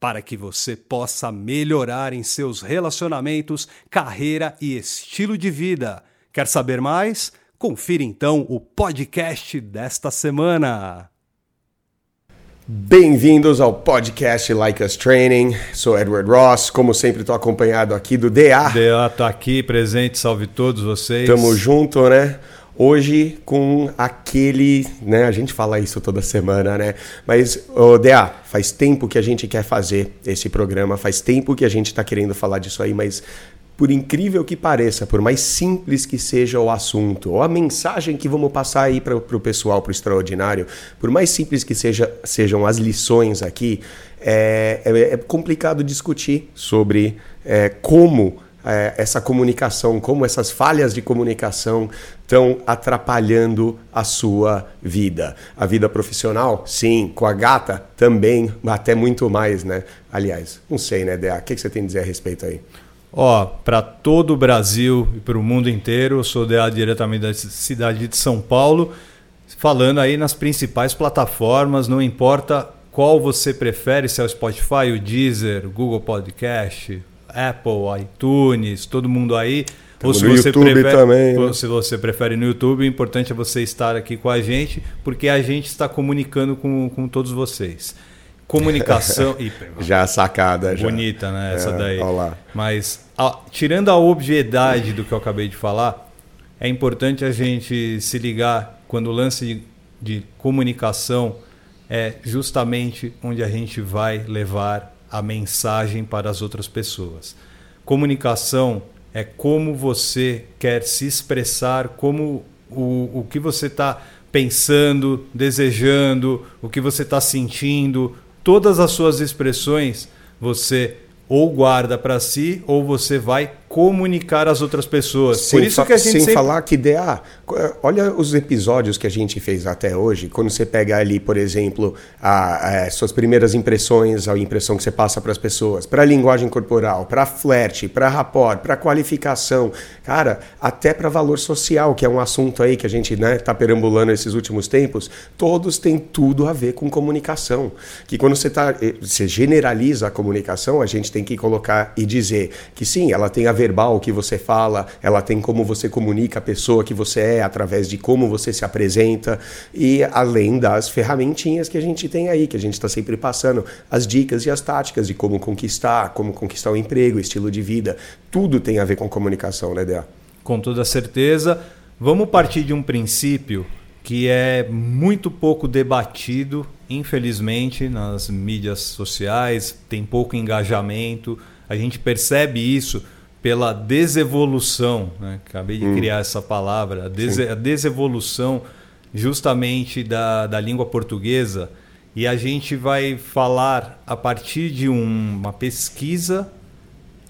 para que você possa melhorar em seus relacionamentos, carreira e estilo de vida. Quer saber mais? Confira então o podcast desta semana. Bem-vindos ao podcast Like Us Training. Sou Edward Ross, como sempre estou acompanhado aqui do DA. DA tá aqui presente, salve todos vocês. Tamo junto, né? Hoje com aquele, né? A gente fala isso toda semana, né? Mas, o DA, faz tempo que a gente quer fazer esse programa, faz tempo que a gente está querendo falar disso aí, mas por incrível que pareça, por mais simples que seja o assunto, ou a mensagem que vamos passar aí para o pessoal, para o extraordinário, por mais simples que seja, sejam as lições aqui, é, é, é complicado discutir sobre é, como é, essa comunicação, como essas falhas de comunicação estão atrapalhando a sua vida. A vida profissional, sim, com a gata também, até muito mais, né? Aliás, não sei, né, Dea? O que, você tem a dizer a respeito aí? Ó, para todo o Brasil e para o mundo inteiro, eu sou DA diretamente da cidade de São Paulo, falando aí nas principais plataformas, não importa qual você prefere, se é o Spotify, o Deezer, o Google Podcast, Apple, iTunes, todo mundo aí. Ou se, você prefere, também, né? se você prefere no YouTube, o importante é você estar aqui com a gente, porque a gente está comunicando com, com todos vocês. Comunicação. já sacada, já. Bonita, né? Essa é, daí. Olá. Mas, a, tirando a obviedade do que eu acabei de falar, é importante a gente se ligar quando o lance de, de comunicação é justamente onde a gente vai levar a mensagem para as outras pessoas. Comunicação é como você quer se expressar, como o, o que você está pensando, desejando, o que você está sentindo, todas as suas expressões você ou guarda para si ou você vai comunicar às outras pessoas. Sem Por isso que a gente sem sempre... falar que DA, olha os episódios que a gente fez até hoje, quando você pega ali, por exemplo, a, a suas primeiras impressões, a impressão que você passa para as pessoas, para a linguagem corporal, para flerte, para rapport, para qualificação, cara, até para valor social, que é um assunto aí que a gente né, tá perambulando esses últimos tempos, todos têm tudo a ver com comunicação. Que quando você tá, eh, você generaliza a comunicação, a gente tem que colocar e dizer que sim, ela tem a verbal que você fala, ela tem como você comunica a pessoa que você é através de como você se apresenta e além das ferramentinhas que a gente tem aí, que a gente está sempre passando, as dicas e as táticas de como conquistar, como conquistar o emprego, estilo de vida, tudo tem a ver com comunicação, né, Dea? Com toda certeza. Vamos partir de um princípio que é muito pouco debatido, infelizmente, nas mídias sociais, tem pouco engajamento. A gente percebe isso pela desevolução, né? acabei de hum. criar essa palavra, a, des a desevolução justamente da, da língua portuguesa. E a gente vai falar a partir de um, uma pesquisa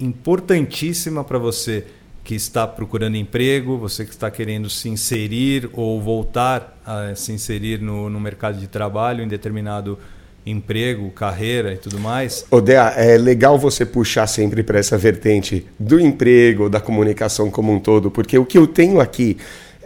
importantíssima para você que está procurando emprego, você que está querendo se inserir ou voltar a se inserir no, no mercado de trabalho em determinado emprego, carreira e tudo mais. Odea, é legal você puxar sempre para essa vertente do emprego, da comunicação como um todo, porque o que eu tenho aqui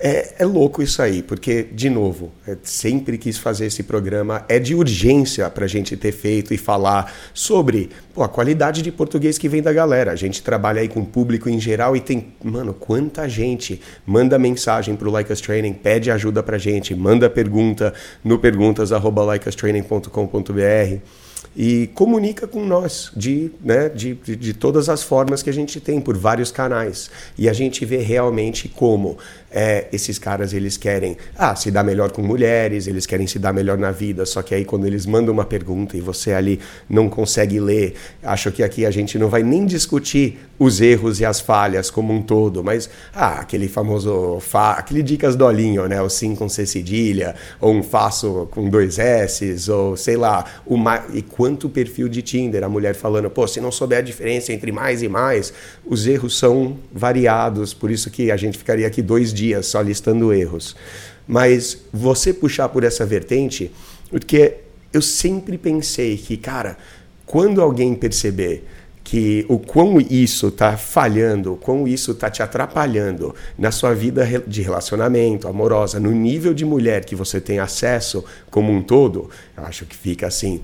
é, é, louco isso aí, porque, de novo, é, sempre quis fazer esse programa, é de urgência para a gente ter feito e falar sobre pô, a qualidade de português que vem da galera. A gente trabalha aí com o público em geral e tem, mano, quanta gente manda mensagem para Like Us Training, pede ajuda para gente, manda pergunta no perguntas.likeustraining.com.br e comunica com nós de, né, de, de, de, todas as formas que a gente tem, por vários canais. E a gente vê realmente como é, esses caras eles querem ah, se dar melhor com mulheres, eles querem se dar melhor na vida, só que aí quando eles mandam uma pergunta e você ali não consegue ler, acho que aqui a gente não vai nem discutir os erros e as falhas como um todo, mas ah, aquele famoso fa aquele dicas do Olinho, né, o sim com C cedilha, ou um faço com dois S, ou sei lá, uma e quanto perfil de Tinder, a mulher falando, pô, se não souber a diferença entre mais e mais, os erros são variados, por isso que a gente ficaria aqui dois dias dias só listando erros. Mas você puxar por essa vertente, porque eu sempre pensei que, cara, quando alguém perceber que o quão isso está falhando, o quão isso está te atrapalhando na sua vida de relacionamento, amorosa, no nível de mulher que você tem acesso como um todo, eu acho que fica assim,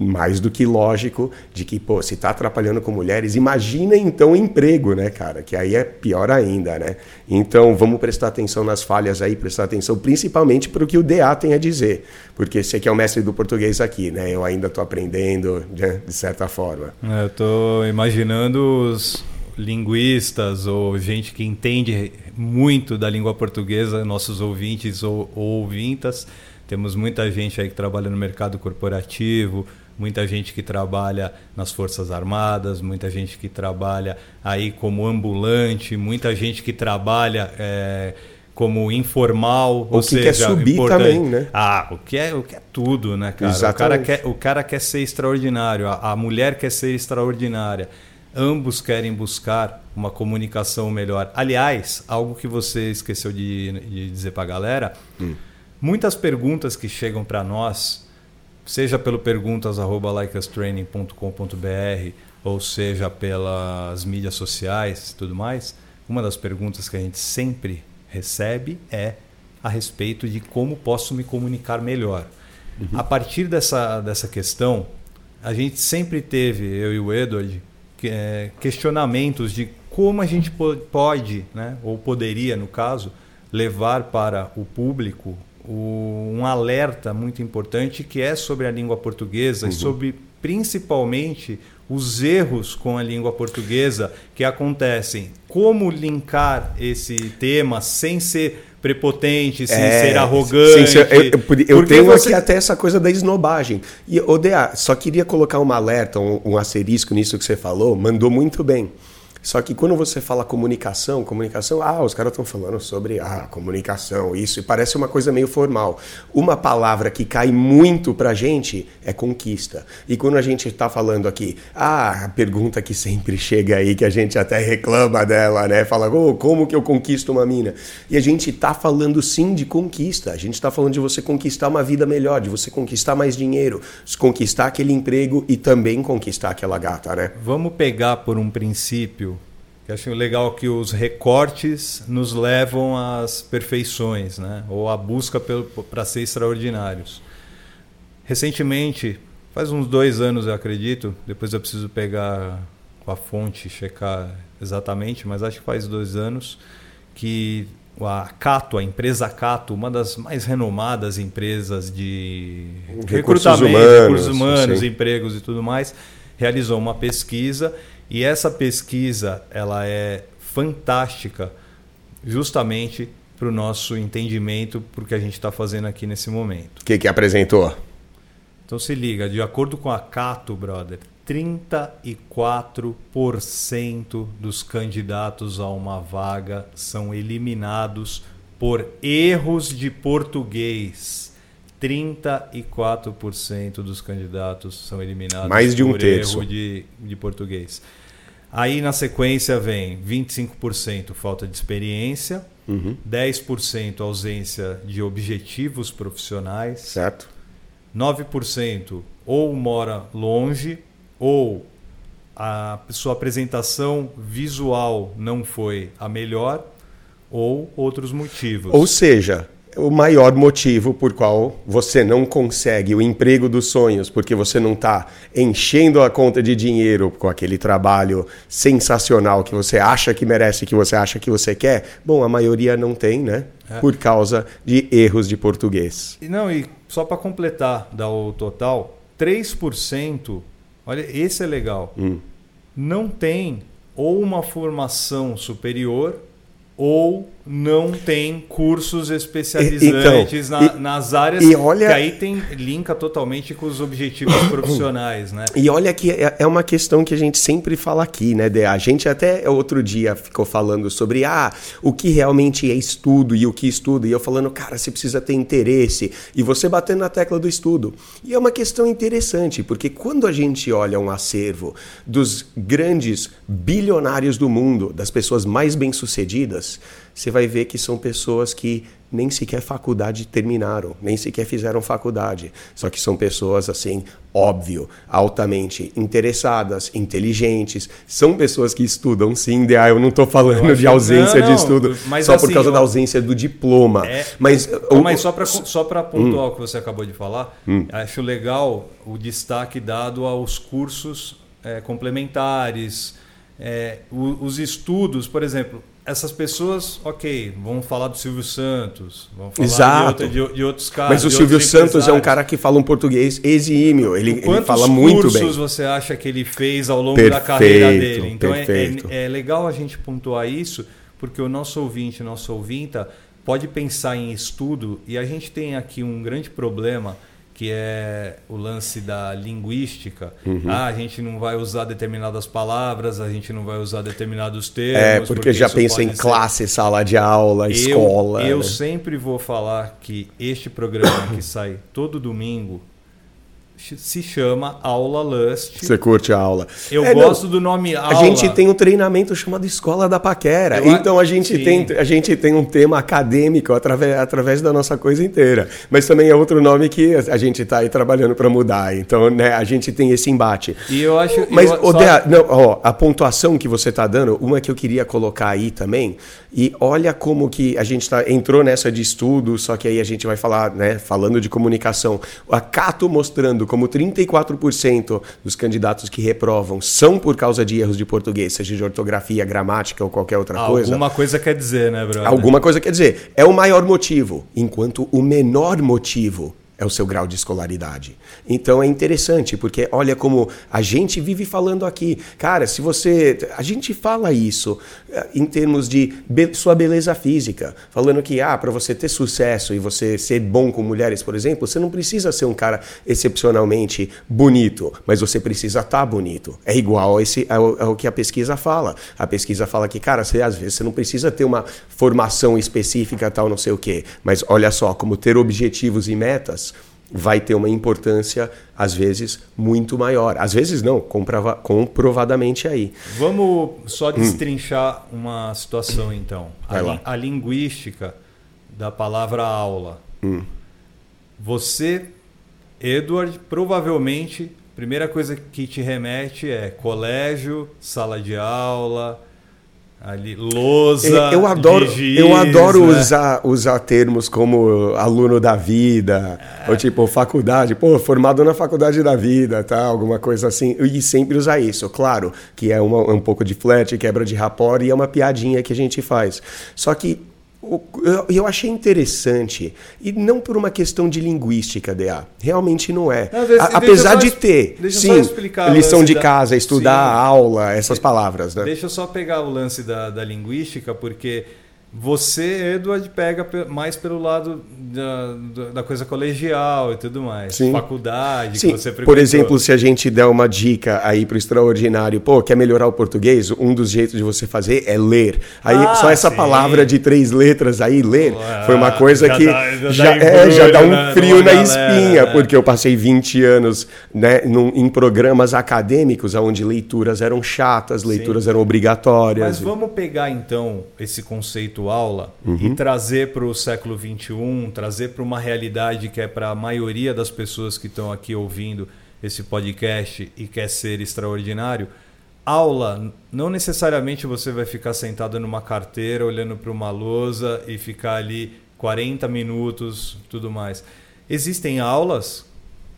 mais do que lógico de que, pô, se está atrapalhando com mulheres, imagina então emprego, né, cara? Que aí é pior ainda, né? Então vamos prestar atenção nas falhas aí, prestar atenção principalmente para o que o DA tem a dizer, porque você que é o mestre do português aqui, né? Eu ainda estou aprendendo, né, de certa forma. É, eu imaginando os linguistas ou gente que entende muito da língua portuguesa, nossos ouvintes ou, ou ouvintas. Temos muita gente aí que trabalha no mercado corporativo, muita gente que trabalha nas Forças Armadas, muita gente que trabalha aí como ambulante, muita gente que trabalha é, como informal, o ou que seja, quer subir importante. também, né? Ah, o que é, o que é tudo, né, cara? Exatamente. O cara quer, o cara quer ser extraordinário, a, a mulher quer ser extraordinária. Ambos querem buscar uma comunicação melhor. Aliás, algo que você esqueceu de, de dizer para a galera. Hum Muitas perguntas que chegam para nós, seja pelo perguntas@likeastraining.com.br ou seja pelas mídias sociais e tudo mais, uma das perguntas que a gente sempre recebe é a respeito de como posso me comunicar melhor. Uhum. A partir dessa, dessa questão, a gente sempre teve, eu e o Edward, que, é, questionamentos de como a gente pode, né, ou poderia, no caso, levar para o público o, um alerta muito importante que é sobre a língua portuguesa uhum. e sobre principalmente os erros com a língua portuguesa que acontecem. Como linkar esse tema sem ser prepotente, sem é, ser arrogante. Ser, eu, eu, eu tenho você... aqui até essa coisa da esnobagem. E, Odea, só queria colocar um alerta, um, um asterisco nisso que você falou, mandou muito bem. Só que quando você fala comunicação, comunicação, ah, os caras estão falando sobre ah, comunicação, isso, e parece uma coisa meio formal. Uma palavra que cai muito pra gente é conquista. E quando a gente está falando aqui, ah, a pergunta que sempre chega aí, que a gente até reclama dela, né? Fala, oh, como que eu conquisto uma mina? E a gente tá falando sim de conquista. A gente está falando de você conquistar uma vida melhor, de você conquistar mais dinheiro, conquistar aquele emprego e também conquistar aquela gata, né? Vamos pegar por um princípio eu acho legal que os recortes nos levam às perfeições, né? ou à busca para ser extraordinários. Recentemente, faz uns dois anos eu acredito, depois eu preciso pegar a fonte checar exatamente, mas acho que faz dois anos que a Cato, a empresa Cato, uma das mais renomadas empresas de recursos recrutamento, humanos, recursos humanos, empregos e tudo mais, realizou uma pesquisa e essa pesquisa ela é fantástica justamente para o nosso entendimento, para o que a gente está fazendo aqui nesse momento. O que, que apresentou? Então se liga, de acordo com a Cato, brother, 34% dos candidatos a uma vaga são eliminados por erros de português. 34% dos candidatos são eliminados Mais de um por terço. erro de, de português. Aí na sequência vem 25% falta de experiência, uhum. 10% ausência de objetivos profissionais, certo. 9% ou mora longe ou a sua apresentação visual não foi a melhor ou outros motivos. Ou seja, o maior motivo por qual você não consegue o emprego dos sonhos, porque você não está enchendo a conta de dinheiro com aquele trabalho sensacional que você acha que merece, que você acha que você quer. Bom, a maioria não tem, né? É. Por causa de erros de português. E não, e só para completar, dar o total, 3%, olha, esse é legal, hum. não tem ou uma formação superior ou não tem cursos especializantes então, na, e, nas áreas e olha, que aí tem linka totalmente com os objetivos profissionais, né? E olha que é, é uma questão que a gente sempre fala aqui, né, A gente até outro dia ficou falando sobre ah, o que realmente é estudo e o que estudo, e eu falando, cara, você precisa ter interesse, e você batendo na tecla do estudo. E é uma questão interessante, porque quando a gente olha um acervo dos grandes bilionários do mundo, das pessoas mais bem-sucedidas, você vai ver que são pessoas que nem sequer faculdade terminaram, nem sequer fizeram faculdade. Só que são pessoas, assim, óbvio, altamente interessadas, inteligentes. São pessoas que estudam, sim. De, ah, eu não estou falando de ausência não, não, de estudo só assim, por causa eu... da ausência do diploma. É, mas, o... mas só para só pontuar hum. o que você acabou de falar, hum. acho legal o destaque dado aos cursos é, complementares, é, os estudos, por exemplo, essas pessoas, ok, vamos falar do Silvio Santos, vamos falar Exato. De, outro, de, de outros casos. Mas o Silvio Santos é um cara que fala um português exímio, ele, ele fala muito bem. Quantos cursos você acha que ele fez ao longo perfeito, da carreira dele? Então é, é, é, legal a gente pontuar isso, porque o nosso ouvinte, nosso ouvinta, pode pensar em estudo e a gente tem aqui um grande problema que é o lance da linguística. Uhum. Ah, a gente não vai usar determinadas palavras, a gente não vai usar determinados termos. É, porque, porque já pensa em ser... classe, sala de aula, eu, escola. Eu né? sempre vou falar que este programa que sai todo domingo se chama Aula Lust. Você curte a aula. Eu é, gosto não, do nome aula. A gente tem um treinamento chamado Escola da Paquera. Eu, então a gente, tem, a gente tem um tema acadêmico através, através da nossa coisa inteira. Mas também é outro nome que a gente está aí trabalhando para mudar. Então né, a gente tem esse embate. E eu acho. Mas, eu, Odea, só... não, ó, a pontuação que você está dando, uma que eu queria colocar aí também, e olha como que a gente tá, entrou nessa de estudo, só que aí a gente vai falar, né, falando de comunicação. A Cato mostrando como 34% dos candidatos que reprovam são por causa de erros de português, seja de ortografia, gramática ou qualquer outra Alguma coisa. Alguma coisa quer dizer, né, brother? Alguma coisa quer dizer. É o maior motivo, enquanto o menor motivo é o seu grau de escolaridade. Então é interessante, porque olha como a gente vive falando aqui. Cara, se você. A gente fala isso eh, em termos de be sua beleza física. Falando que, ah, para você ter sucesso e você ser bom com mulheres, por exemplo, você não precisa ser um cara excepcionalmente bonito, mas você precisa estar tá bonito. É igual esse, ao, ao, que a pesquisa fala. A pesquisa fala que, cara, você, às vezes você não precisa ter uma formação específica, tal, não sei o quê. Mas olha só, como ter objetivos e metas vai ter uma importância, às vezes, muito maior. Às vezes não, comprova comprovadamente aí. Vamos só destrinchar hum. uma situação, então. A, li a, linguística da palavra aula. Hum. Você, Edward, provavelmente, a primeira coisa que te remete é colégio, sala de aula, Ali, lousa, eu adoro, giz, eu adoro né? usar, usar termos como aluno da vida, é. ou tipo faculdade, pô, formado na faculdade da vida, tá? Alguma coisa assim. E sempre usar isso. Claro que é uma, um pouco de flat, quebra de rapor e é uma piadinha que a gente faz. Só que eu achei interessante, e não por uma questão de linguística, DA. Realmente não é. Não, vezes, apesar de ter, sim, lição de casa, estudar, sim. aula, essas palavras. Né? Deixa eu só pegar o lance da, da linguística, porque você, Edward, pega mais pelo lado da, da coisa colegial e tudo mais. Sim. Faculdade, Sim. que você Por exemplo, se a gente der uma dica aí para o extraordinário, pô, quer melhorar o português? Um dos jeitos de você fazer é ler. Aí ah, só essa sim. palavra de três letras aí, ler, ah, foi uma coisa já que dá, já, já, é, já, dá um né, frio na galera, espinha, né? porque eu passei 20 anos né, num, em programas acadêmicos onde leituras eram chatas, leituras eram obrigatórias. Mas vamos pegar então esse conceito aula uhum. e trazer para o século XXI, trazer para uma realidade que é para a maioria das pessoas que estão aqui ouvindo esse podcast e quer ser extraordinário, aula não necessariamente você vai ficar sentado numa carteira olhando para uma lousa e ficar ali 40 minutos, tudo mais. Existem aulas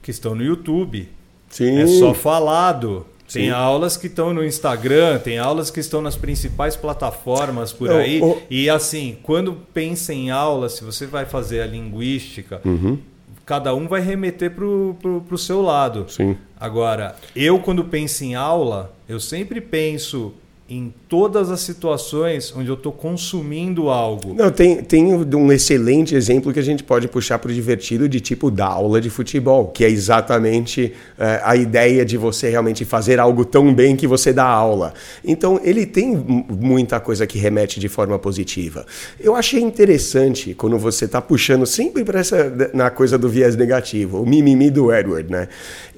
que estão no YouTube. Sim. É só falado. Tem Sim. aulas que estão no Instagram, tem aulas que estão nas principais plataformas por aí. E assim, quando pensa em aula, se você vai fazer a linguística, uhum. cada um vai remeter pro, pro seu lado. Sim. Agora, eu quando penso em aula, eu sempre penso em todas as situações onde eu estou consumindo algo. Não, tem, tem um excelente exemplo que a gente pode puxar para o divertido de tipo da aula de futebol, que é exatamente é, a ideia de você realmente fazer algo tão bem que você dá aula. Então, ele tem muita coisa que remete de forma positiva. Eu achei interessante quando você está puxando sempre para essa na coisa do viés negativo, o mimimi do Edward, né?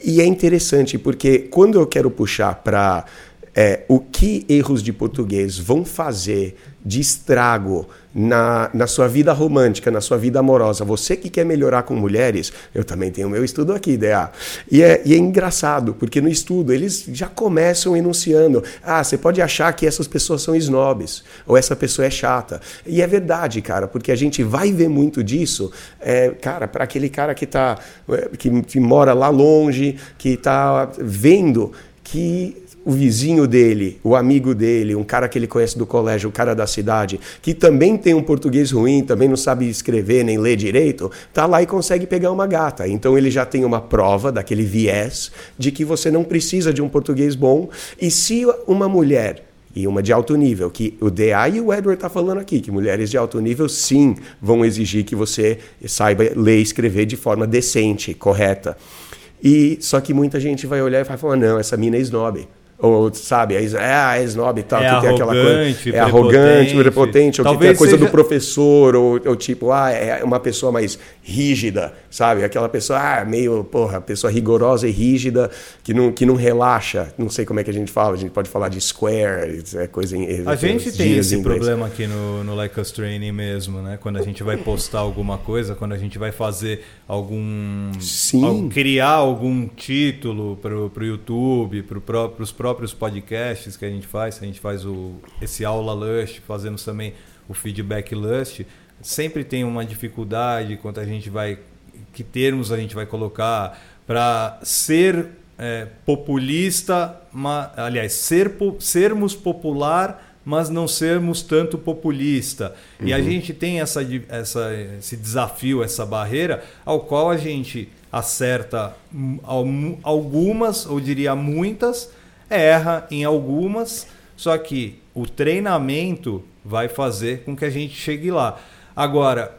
E é interessante porque quando eu quero puxar para é, o que erros de português vão fazer de estrago na, na sua vida romântica, na sua vida amorosa. Você que quer melhorar com mulheres, eu também tenho meu estudo aqui, DA. E é, e é engraçado, porque no estudo eles já começam enunciando: ah, você pode achar que essas pessoas são snobs, ou essa pessoa é chata. E é verdade, cara, porque a gente vai ver muito disso, é, cara, para aquele cara que, tá, é, que, que mora lá longe, que está vendo que o vizinho dele, o amigo dele, um cara que ele conhece do colégio, o cara da cidade, que também tem um português ruim, também não sabe escrever nem ler direito, tá lá e consegue pegar uma gata. Então ele já tem uma prova daquele viés de que você não precisa de um português bom. E se uma mulher e uma de alto nível, que o DA e o Edward tá falando aqui, que mulheres de alto nível sim vão exigir que você saiba ler e escrever de forma decente, correta. E só que muita gente vai olhar e vai falar: não, essa mina é snob. Ou, sabe, é, é, snob e tal, é que tem aquela coisa. É arrogante, prepotente, ou que tem a coisa seja... do professor, ou, ou, tipo, ah, é uma pessoa mais rígida, sabe? Aquela pessoa, ah, meio, porra, pessoa rigorosa e rígida, que não, que não relaxa. Não sei como é que a gente fala, a gente pode falar de square, é coisa em. A gente tem esse problema aqui no, no Like Us Training mesmo, né? Quando a gente vai postar alguma coisa, quando a gente vai fazer algum. Sim. criar algum título para o YouTube, para os próprios próprios podcasts que a gente faz, a gente faz o, esse aula Lust, fazemos também o feedback Lust, sempre tem uma dificuldade quanto a gente vai, que termos a gente vai colocar para ser é, populista, ma, aliás, ser, sermos popular, mas não sermos tanto populista. Uhum. E a uhum. gente tem essa, essa, esse desafio, essa barreira, ao qual a gente acerta algumas, ou diria muitas, erra em algumas, só que o treinamento vai fazer com que a gente chegue lá. Agora,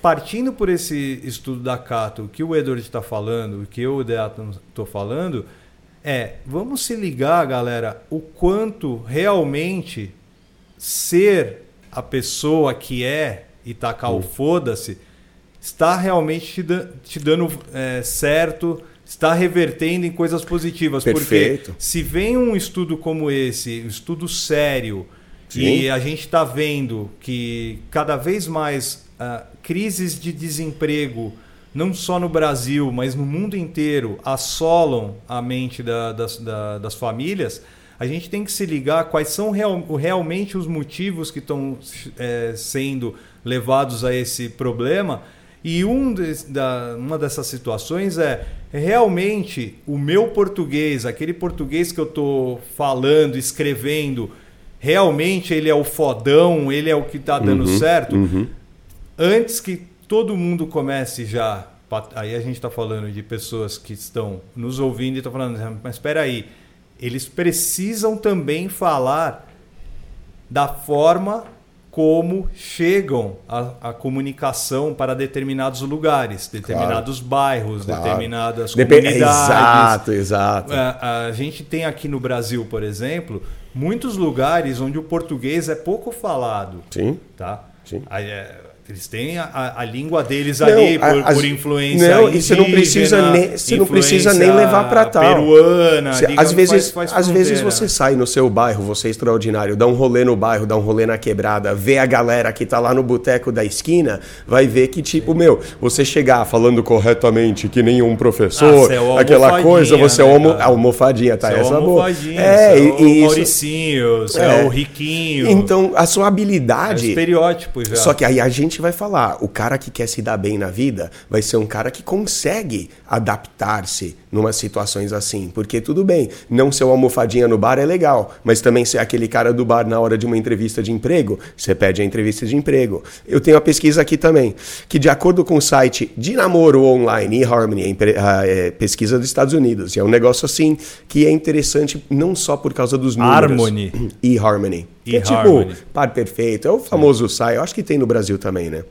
partindo por esse estudo da Cato, o que o Edward está falando, o que eu estou falando, é vamos se ligar, galera, o quanto realmente ser a pessoa que é e tacar o foda-se está realmente te, te dando é, certo está revertendo em coisas positivas. Perfeito. Porque se vem um estudo como esse, um estudo sério, Sim. e a gente está vendo que cada vez mais uh, crises de desemprego, não só no Brasil, mas no mundo inteiro, assolam a mente da, das, da, das famílias, a gente tem que se ligar quais são real, realmente os motivos que estão é, sendo levados a esse problema e um de, da, uma dessas situações é realmente o meu português, aquele português que eu estou falando, escrevendo, realmente ele é o fodão, ele é o que está dando uhum, certo. Uhum. Antes que todo mundo comece já, aí a gente está falando de pessoas que estão nos ouvindo e estão falando, mas espera aí, eles precisam também falar da forma como chegam a, a, comunicação para determinados lugares, determinados claro, bairros, claro. determinadas Dep comunidades. Exato, exato. A, a, gente tem aqui no Brasil, por exemplo, muitos lugares onde o português é pouco falado. Sim. Tá? Sim. Aí, é, eles têm a, a língua deles não, ali por, as, por influência não, indígena, e você não precisa nem você não precisa nem levar para tal. Peruana, você, às vezes, faz, faz às vezes você sai no seu bairro, você é extraordinário, dá um rolê no bairro, dá um rolê na quebrada, vê a galera que tá lá no boteco da esquina, vai ver que tipo, Sim. meu, você chegar falando corretamente que nem um professor, ah, é aquela coisa, você né, é uma almofadinha, tá? Você essa é boa. É, e, é o Mauricinho, é, é o riquinho. Então, a sua habilidade é estereótipo já. Só que aí a gente vai falar, o cara que quer se dar bem na vida vai ser um cara que consegue adaptar-se numa situações assim, porque tudo bem, não ser uma almofadinha no bar é legal, mas também ser aquele cara do bar na hora de uma entrevista de emprego, você pede a entrevista de emprego. Eu tenho a pesquisa aqui também, que de acordo com o site de namoro online, eHarmony, a é, pesquisa dos Estados Unidos, e é um negócio assim que é interessante não só por causa dos números. Harmony. eHarmony. Que é tipo par perfeito, é o famoso site, eu acho que tem no Brasil também, né?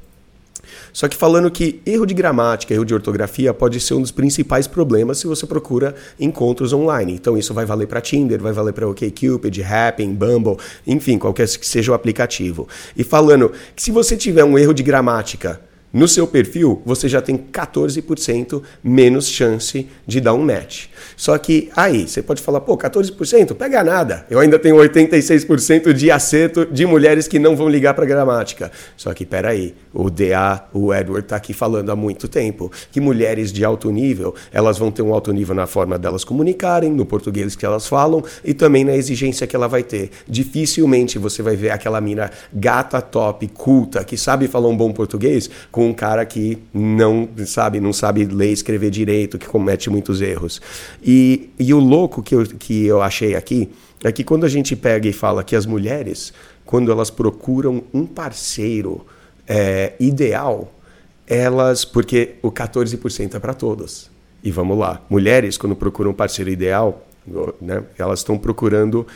Só que falando que erro de gramática, erro de ortografia pode ser um dos principais problemas se você procura encontros online. Então isso vai valer para Tinder, vai valer para OkCupid, Happn, Bumble, enfim, qualquer que seja o aplicativo. E falando que se você tiver um erro de gramática no seu perfil, você já tem 14% menos chance de dar um match. Só que aí, você pode falar, pô, 14%? Pega nada. Eu ainda tenho 86% de acerto de mulheres que não vão ligar para gramática. Só que peraí, o DA, o Edward está aqui falando há muito tempo que mulheres de alto nível, elas vão ter um alto nível na forma delas comunicarem, no português que elas falam e também na exigência que ela vai ter. Dificilmente você vai ver aquela mina gata top, culta, que sabe falar um bom português com com um cara que não sabe, não sabe ler e escrever direito, que comete muitos erros. E, e o louco que eu, que eu achei aqui é que quando a gente pega e fala que as mulheres, quando elas procuram um parceiro é, ideal, elas. Porque o 14% é para todas. E vamos lá, mulheres, quando procuram um parceiro ideal, né, elas estão procurando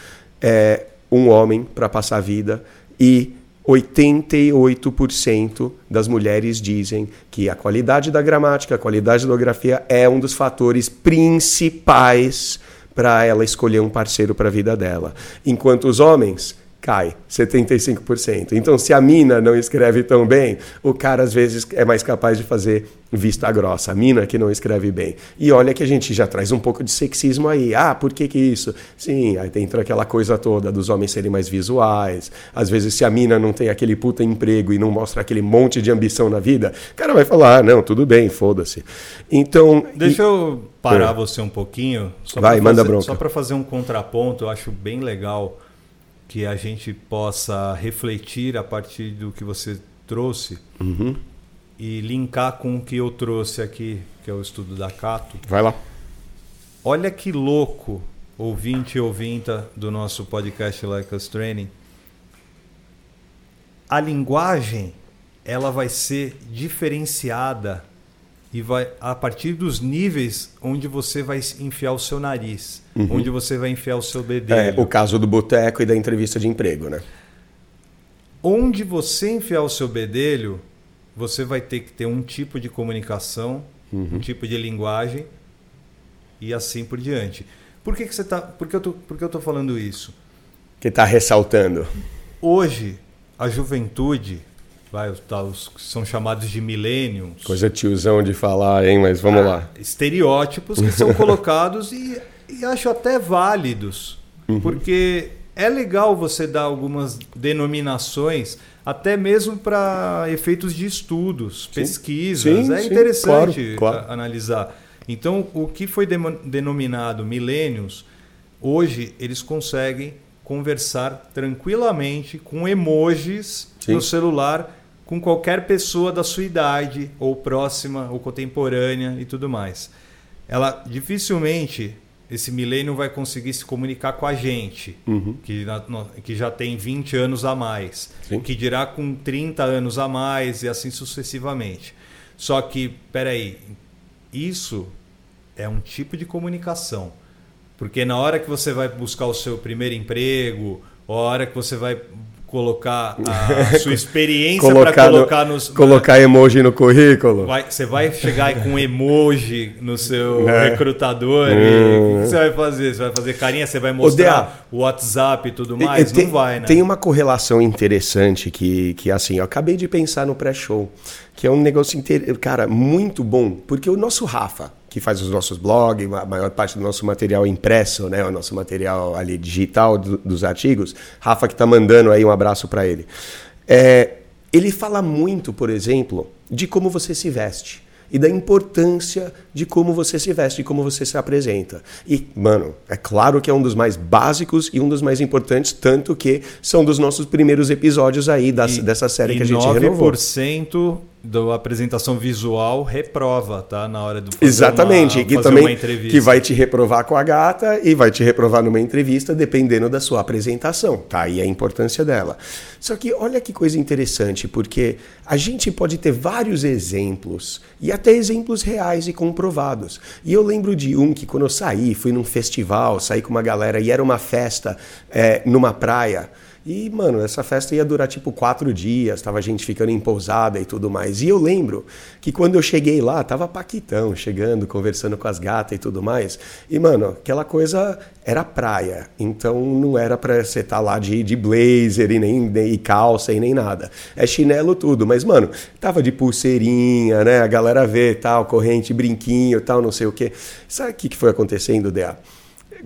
é, um homem para passar a vida e 88% das mulheres dizem que a qualidade da gramática, a qualidade da ortografia é um dos fatores principais para ela escolher um parceiro para a vida dela. Enquanto os homens cai 75%. Então, se a mina não escreve tão bem, o cara às vezes é mais capaz de fazer vista grossa. A mina que não escreve bem. E olha que a gente já traz um pouco de sexismo aí. Ah, por que que isso? Sim, aí entra aquela coisa toda dos homens serem mais visuais. Às vezes, se a mina não tem aquele puta emprego e não mostra aquele monte de ambição na vida, o cara vai falar, ah, não, tudo bem, foda-se. Então... Deixa e... eu parar é. você um pouquinho. vai, manda fazer, bronca. Só para fazer um contraponto, eu acho bem legal que a gente possa refletir a partir do que você trouxe uhum. e linkar com o que eu trouxe aqui, que é o estudo da Cato. Vai lá. Olha que louco, ouvinte e ouvinta do nosso podcast Like Us Training. A linguagem ela vai ser diferenciada e vai a partir dos níveis onde você vai enfiar o seu nariz, uhum. onde você vai enfiar o seu bedelho. É, o caso do boteco e da entrevista de emprego, né? Onde você enfiar o seu bedelho, você vai ter que ter um tipo de comunicação, uhum. um tipo de linguagem e assim por diante. Por que, que você tá? Por que eu tô, por que eu tô falando isso? Que está ressaltando. Hoje a juventude vai, os, são chamados de millennials. Coisa tiozão de falar, hein? Mas vamos ah, lá. Estereótipos que são colocados e, e, acho até válidos. Uhum. Porque é legal você dar algumas denominações, até mesmo para efeitos de estudos, sim. pesquisas. Sim, é sim, interessante claro, claro. analisar. Então, o que foi denominado millennials, hoje eles conseguem conversar tranquilamente com emojis no celular com qualquer pessoa da sua idade, ou próxima, ou contemporânea e tudo mais. Ela dificilmente, esse milênio vai conseguir se comunicar com a gente, uhum. que, que já tem 20 anos a mais, Sim. que dirá com 30 anos a mais e assim sucessivamente. Só que, peraí, isso é um tipo de comunicação. Porque na hora que você vai buscar o seu primeiro emprego, ou a hora que você vai colocar a sua experiência para colocar nos colocar emoji no currículo. Vai, você vai chegar com emoji no seu é. recrutador hum. e o que você vai fazer? Você vai fazer carinha, você vai mostrar o WhatsApp e tudo mais? Tem, Não vai, né? Tem uma correlação interessante que que assim, eu acabei de pensar no pré-show, que é um negócio inter... cara, muito bom, porque o nosso Rafa que faz os nossos blogs, a maior parte do nosso material impresso, né, o nosso material ali digital do, dos artigos. Rafa que está mandando aí um abraço para ele. É, ele fala muito, por exemplo, de como você se veste. e da importância de como você se veste, de como você se apresenta. E, mano, é claro que é um dos mais básicos e um dos mais importantes, tanto que são dos nossos primeiros episódios aí das, E- dessa série e que a gente 9% renovou. Da apresentação visual reprova, tá? Na hora do Exatamente, uma, que também que vai te reprovar com a gata e vai te reprovar numa entrevista dependendo da sua apresentação, tá? aí a importância dela. Só que olha que coisa interessante, porque a gente pode ter vários exemplos e até exemplos reais e comprovados. E eu lembro de um que quando eu saí, fui num festival, saí com uma galera e era uma festa é, numa praia. E, mano, essa festa ia durar tipo quatro dias, tava gente ficando em pousada e tudo mais. E eu lembro que quando eu cheguei lá, tava Paquitão chegando, conversando com as gatas e tudo mais. E, mano, aquela coisa era praia. Então não era pra você estar lá de, de blazer e nem, e calça e nem nada. É chinelo tudo. Mas, mano, tava de pulseirinha, né? A galera vê tal, corrente, brinquinho tal, não sei o quê. Sabe o que foi acontecendo, Dea?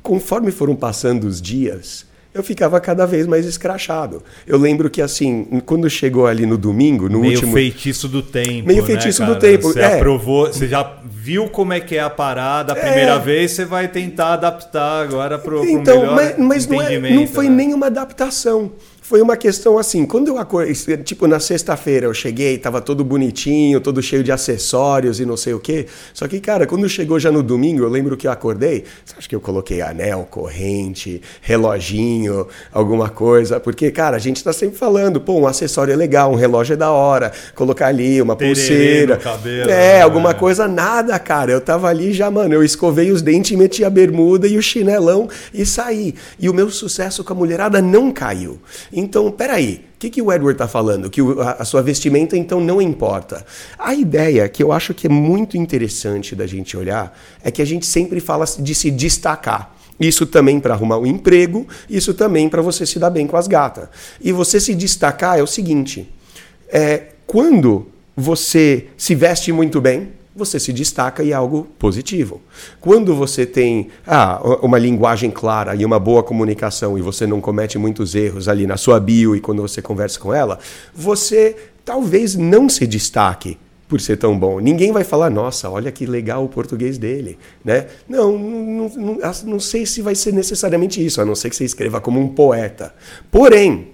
Conforme foram passando os dias, eu ficava cada vez mais escrachado. Eu lembro que, assim, quando chegou ali no domingo, no Meio último. feitiço do tempo. Meio né, feitiço cara? do tempo, Você é. aprovou, você já viu como é que é a parada a primeira vez, você vai tentar adaptar agora pro, pro Então, melhor mas, mas não, é, não foi né? nenhuma adaptação. Foi uma questão assim, quando eu acordei, tipo na sexta-feira eu cheguei, tava todo bonitinho, todo cheio de acessórios e não sei o quê. Só que, cara, quando chegou já no domingo, eu lembro que eu acordei, você acha que eu coloquei anel, corrente, reloginho, alguma coisa? Porque, cara, a gente tá sempre falando, pô, um acessório é legal, um relógio é da hora, colocar ali uma Tererê pulseira. cabelo, é, né? alguma coisa, nada, cara. Eu tava ali já, mano, eu escovei os dentes, meti a bermuda e o chinelão e saí. E o meu sucesso com a mulherada não caiu. Então, peraí. O que, que o Edward tá falando? Que o- a, a sua vestimenta, então, não importa. A ideia que eu acho que é muito interessante da gente olhar é que a gente sempre fala de se destacar. Isso também para arrumar um emprego, isso também para você se dar bem com as gatas. E você se destacar é o seguinte: é, quando você se veste muito bem, você se destaca e é algo positivo. Quando você tem ah, uma linguagem clara e uma boa comunicação e você não comete muitos erros ali na sua bio e quando você conversa com ela, você talvez não se destaque por ser tão bom. Ninguém vai falar, nossa, olha que legal o português dele, né? Não, não, não, não sei se vai ser necessariamente isso, a não ser que você escreva como um poeta. Porém,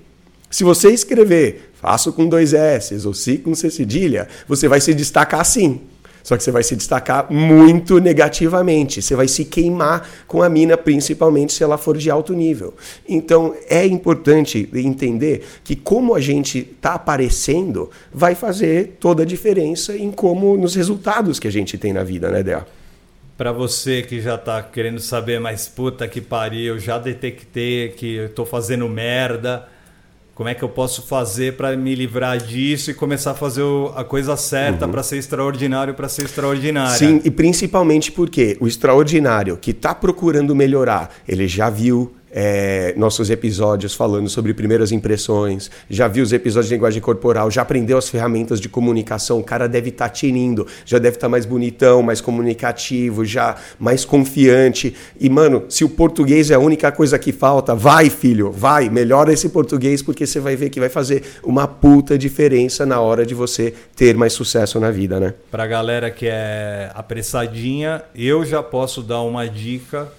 se você escrever faço com dois S ou se com C cedilha, você vai se destacar sim. Só que você vai se destacar muito negativamente. Você vai se queimar com a mina, principalmente se ela for de alto nível. Então é importante entender que como a gente está aparecendo vai fazer toda a diferença em como nos resultados que a gente tem na vida, né, Dea? Pra você que já tá querendo saber, mas puta que pariu, já detectei que eu tô fazendo merda. Como é que eu posso fazer pra me livrar disso e começar a fazer o- a coisa certa pra ser extraordinário, pra ser extraordinária? Sim, e principalmente porque o extraordinário que está procurando melhorar, ele já viu é, nossos episódios falando sobre primeiras impressões, já viu os episódios de linguagem corporal, já aprendeu as ferramentas de comunicação, o cara deve estar tinindo, já deve estar mais bonitão, mais comunicativo, já mais confiante. E, mano, se o português é a única coisa que falta, vai, filho, vai, melhora esse português, porque você vai ver que vai fazer uma puta diferença na hora de você ter mais sucesso na vida, né? Pra galera que é apressadinha, eu já posso dar uma dica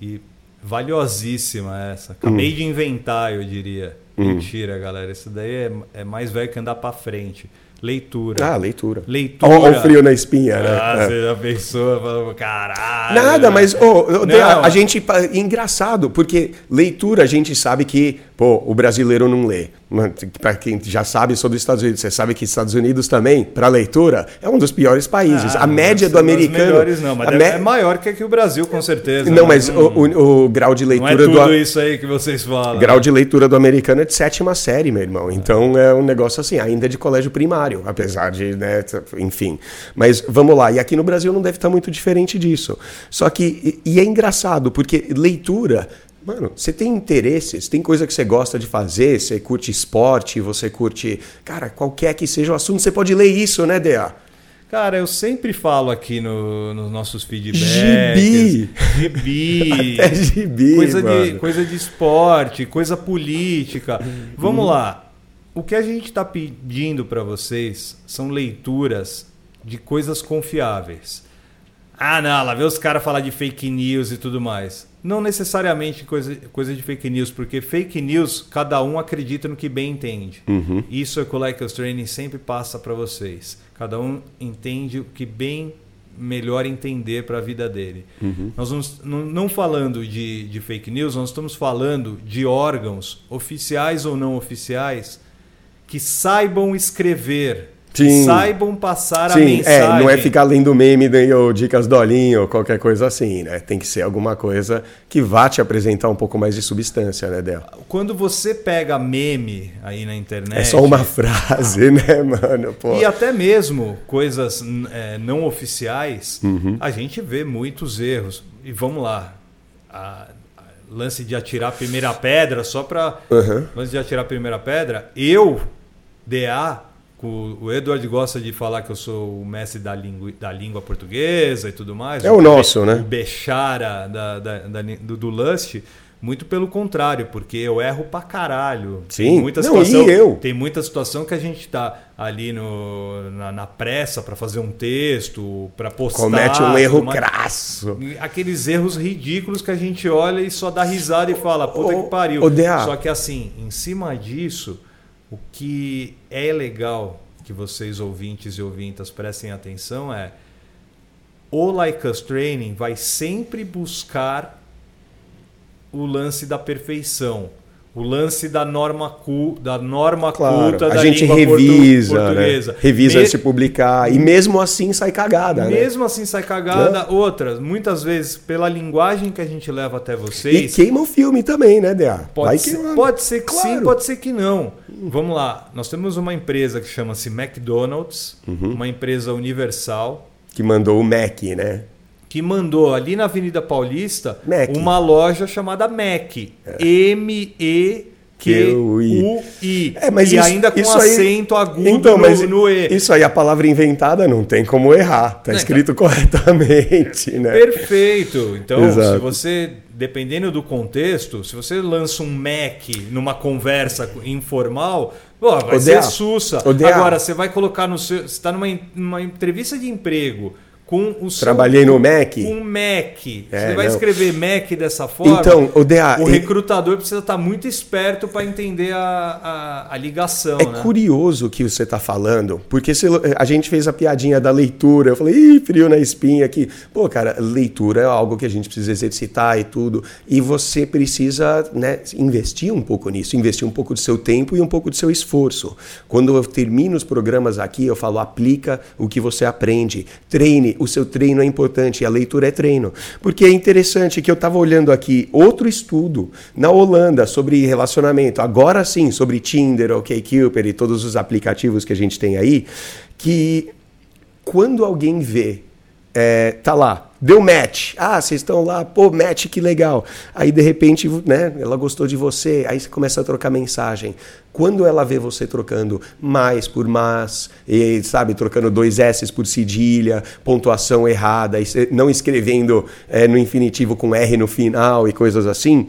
e valiosíssima essa. Acabei Hum. de inventar, eu diria. Mentira, galera. Isso daí é, é mais velho que andar pra frente. Leitura. Ah, leitura. Leitura. Olha o frio na espinha, né? Ah, É. você já pensou? Falou, Caralho. Nada, mas ô, ô, Dea, Não. a gente. Engraçado, porque leitura a gente sabe que, pô, o brasileiro não lê. Para quem já sabe sobre os Estados Unidos, você sabe que Estados Unidos também, para leitura, é um dos piores países. Ah, a média do americano. melhores, não, mas é, me- é maior que aqui o Brasil, com certeza. Não, mas não, o, o- o grau de não leitura é tudo do. isso aí que vocês falam. Grau de leitura do americano é de sétima série, meu irmão. Então é um negócio assim, ainda de colégio primário, apesar de, né, enfim. Mas vamos lá, e aqui no Brasil não deve estar muito diferente disso. Só que, e é engraçado, porque leitura. Mano, você tem interesses, tem coisa que você gosta de fazer, você curte esporte, você curte. Cara, qualquer que seja o assunto, você pode ler isso, né, DA? Cara, eu sempre falo aqui no- nos nossos feedbacks. Gibi. Gibi. Até gibi, coisa, de, mano. coisa de esporte, coisa política. Vamos lá. O que a gente está pedindo para vocês são leituras de coisas confiáveis. Ah, não, lá vê os caras falar de fake news e tudo mais. Não necessariamente coisa, coisa de fake news, porque fake news, cada um acredita no que bem entende. Uhum. Isso é o que o Like Training sempre passa para vocês. Cada um entende o que bem melhor entender para a vida dele. Uhum. Nós não, não, não falando de, de fake news, nós estamos falando de órgãos, oficiais ou não oficiais, que saibam escrever, Sim. saibam passar a Sim, mensagem. é, não é ficar lendo meme né, ou dicas dolinho ou qualquer coisa assim, né? Tem que ser alguma coisa que vá te apresentar um pouco mais de substância, né, Del? Quando você pega meme aí na internet. É só uma frase, né, mano? Pô. E até mesmo coisas é, não oficiais, Uhum. a gente vê muitos erros. E vamos lá. A, a- lance de atirar a primeira pedra, só para. Uhum. Lance de atirar a primeira pedra, eu, DA, o Edward gosta de falar que eu sou o mestre da língua, da língua portuguesa e tudo mais. É o nosso, né? O Bechara da, da- da- do, do Lust. Muito pelo contrário, porque eu erro pra caralho. Sim. Tem muita Não, situação, e eu? tem muita situação que a gente tá ali no, na, na pressa para fazer um texto, para postar. Comete um erro uma- crasso. Aqueles erros ridículos que a gente olha e só dá risada e fala, puta Ô, que pariu. ô. Só que assim, em cima disso, o que é legal que vocês ouvintes e ouvintas prestem atenção é o Like Us Training vai sempre buscar o lance da perfeição. O lance da norma, cu, da norma Claro, culta a da gente língua portu- revisa, portuguesa. né? Revisa Me- de publicar. E mesmo assim sai cagada, né? mesmo assim sai cagada. Outras, muitas vezes, pela linguagem que a gente leva até E vocês. queima o filme também, né? Vai Pode ser, pode ser que sim, Claro. pode ser que não. Vamos lá. Nós temos uma empresa que chama-se McDonald's, Uhum. uma empresa universal, Que mandou o Mac, né? Que mandou ali na Avenida Paulista Mac. uma loja chamada Mac. M-E-Q-U-I. É, mas e isso- ainda com isso aí- acento agudo Então, no, mas no E. isso aí, a palavra inventada não tem como errar. Tá Não, escrito corretamente, né? Perfeito. Então, Exato. se você, dependendo do contexto, se você lança um Mac numa conversa informal, pô, vai ser sussa. Agora, você vai colocar no seu. Você está numa, numa entrevista de emprego com o seu. Trabalhei no Mac. Com Mac. É, você vai não. escrever Mac dessa forma. Então, o e- recrutador precisa estar muito esperto para entender a, a, a ligação. É né? curioso o que você está falando, porque se- a gente fez a piadinha da leitura. Eu falei, ih, frio na espinha aqui. Pô, cara, leitura é algo que a gente precisa exercitar e tudo. E você precisa né, investir um pouco nisso, investir um pouco do seu tempo e um pouco do seu esforço. Quando eu termino os programas aqui, eu falo, aplica o que você aprende. Treine, o seu treino é importante, a leitura é treino. Porque é interessante que eu estava olhando aqui outro estudo na Holanda sobre relacionamento, agora sim, sobre Tinder, OkCupid e todos os aplicativos que a gente tem aí, que quando alguém vê, é, tá lá, deu match, ah, vocês estão lá, pô, match, que legal. Aí de repente, né, ela gostou de você, aí você começa a trocar mensagem. Quando ela vê você trocando mais por mas, e, sabe, trocando dois S por cedilha, pontuação errada, e não escrevendo é, no infinitivo com R no final e coisas assim.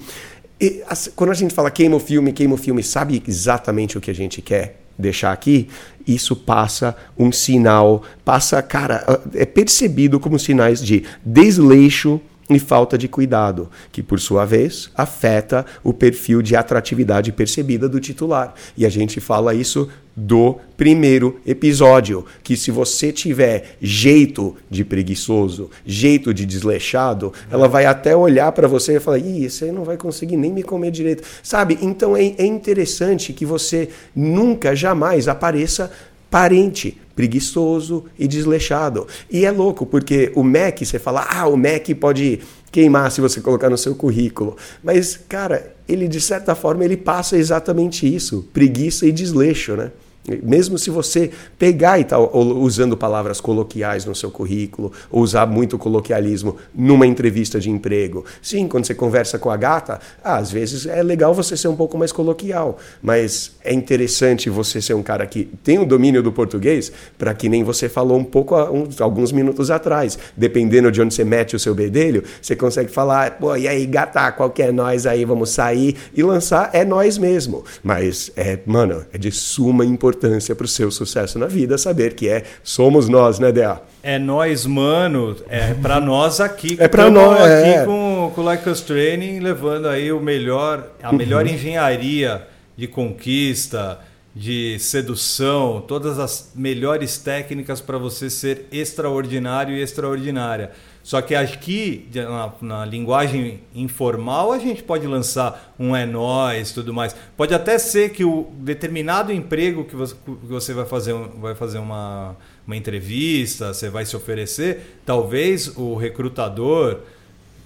E, as- quando a gente fala queima o filme, queima o filme, sabe exatamente o que a gente quer deixar aqui? Isso passa um sinal, passa, cara, é percebido como sinais de desleixo e falta de cuidado, que por sua vez afeta o perfil de atratividade percebida do titular. E a gente fala isso do primeiro episódio, que se você tiver jeito de preguiçoso, jeito de desleixado, ela vai até olhar para você e falar: "Ih, aí não vai conseguir nem me comer direito". Sabe? Então é, é interessante que você nunca jamais apareça parente, preguiçoso e desleixado. E é louco, porque o Mac, você fala, ah, o Mac pode queimar se você colocar no seu currículo. Mas, cara, ele de certa forma ele passa exatamente isso, preguiça e desleixo, né? Mesmo se você pegar e tal, usando palavras coloquiais no seu currículo, ou usar muito coloquialismo numa entrevista de emprego. Sim, quando você conversa com a gata, às vezes é legal você ser um pouco mais coloquial, mas é interessante você ser um cara que tem o domínio do português, para que nem você falou um pouco uns, alguns minutos atrás. Dependendo de onde você mete o seu bedelho, você consegue falar, pô, e aí, gata, qual que é nós aí, vamos sair e lançar, é nós mesmo. Mas, é, mano, é de suma importância importância para o seu sucesso na vida saber que é somos nós, né, DA? É nós, mano. É para nós aqui. É para nós. aqui é. com, com o Like Us Training, levando aí o melhor, a melhor Uhum. engenharia de conquista, de sedução, todas as melhores técnicas para você ser extraordinário e extraordinária. Só que aqui, na, na linguagem informal, a gente pode lançar um é nós, tudo mais. Pode até ser que o determinado emprego que você, que você vai fazer, vai fazer uma, uma entrevista, você vai se oferecer, talvez o recrutador,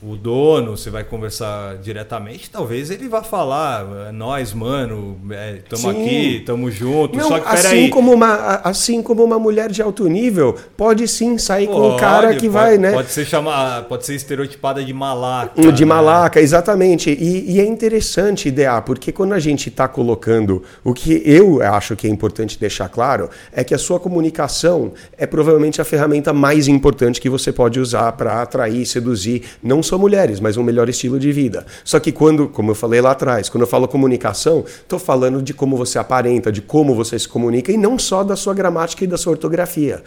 o dono, você vai conversar diretamente, talvez ele vá falar, "É nós, mano, estamos Sim. aqui, estamos juntos. Não, Só que assim peraí. como uma assim como uma mulher de alto nível pode sim sair com um Pode, cara que pode- vai, né? Pode ser chamar, pode ser estereotipada de malaca. De né? malaca, exatamente. E, e é interessante, IDEA, porque quando a gente está colocando o que eu acho que é importante deixar claro é que a sua comunicação é provavelmente a ferramenta mais importante que você pode usar para atrair, seduzir não só mulheres, mas um melhor estilo de vida. Só que quando, como eu falei lá atrás, quando eu falo comunicação, estou falando de como você aparenta, de como você se comunica e não só da sua gramática e da sua ortografia.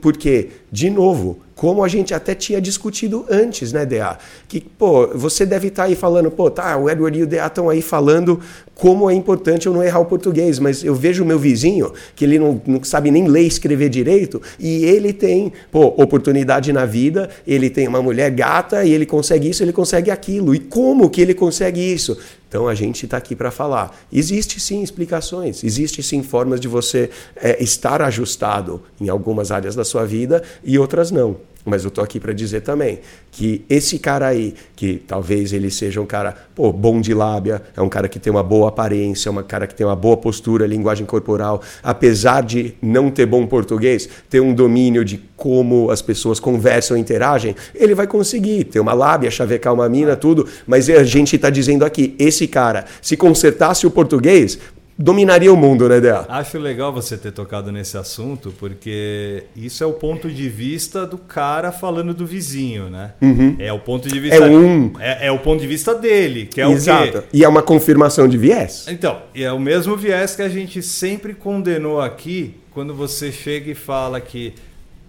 Porque, de novo, como a gente até tinha discutido antes, né, DA? Que, pô, você deve estar aí falando, pô, tá, o Edward e o DA estão aí falando como é importante eu não errar o português, mas eu vejo o meu vizinho, que ele não, não sabe nem ler e escrever direito, e ele tem, pô, oportunidade na vida, ele tem uma mulher gata, e ele consegue isso, ele consegue aquilo. E como que ele consegue isso? Então a gente está aqui para falar. Existe sim explicações, existe sim formas de você é, estar ajustado em algumas áreas da sua vida e outras não. Mas eu tô aqui para dizer também que esse cara aí, que talvez ele seja um cara pô, bom de lábia, é um cara que tem uma boa aparência, é um cara que tem uma boa postura, linguagem corporal, apesar de não ter bom português, ter um domínio de como as pessoas conversam e interagem, ele vai conseguir ter uma lábia, chavecar uma mina, tudo. Mas a gente está dizendo aqui, esse cara, se consertasse o português, dominaria o mundo, né, Dea? Acho legal você ter tocado nesse assunto, porque isso é o ponto de vista do cara falando do vizinho, né? É o ponto de vista. É um. É, é o ponto de vista dele, que é Exato. o quê? E é uma confirmação de viés. Então, e é o mesmo viés que a gente sempre condenou aqui quando você chega e fala que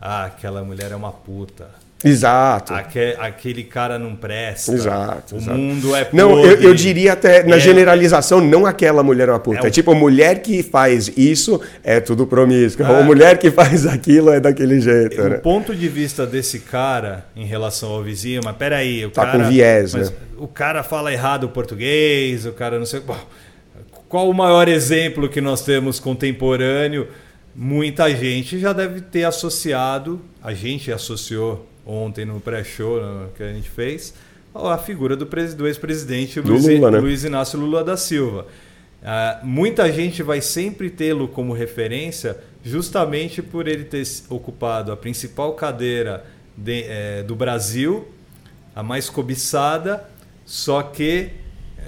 ah, aquela mulher é uma puta. Exato. Aque- aquele cara não presta. Exato, O exato. mundo é Não, eu, podre. eu diria até, na É. generalização, não aquela mulher é uma puta. É É, o- tipo, mulher que faz isso é tudo promíscuo. É. Ou mulher que faz aquilo é daquele jeito. né? O ponto de vista desse cara em relação ao vizinho, mas peraí, o Tá cara. com viés, né? O cara fala errado o português, o cara não sei. Bom, qual o maior exemplo que nós temos contemporâneo? Muita gente já deve ter associado, a gente associou ontem no pré-show no- que a gente fez, a figura do, do ex-presidente Luiz, né? Luiz Inácio Lula da Silva. Ah, muita gente vai sempre tê-lo como referência justamente por ele ter ocupado a principal cadeira de- eh, do Brasil, a mais cobiçada, só que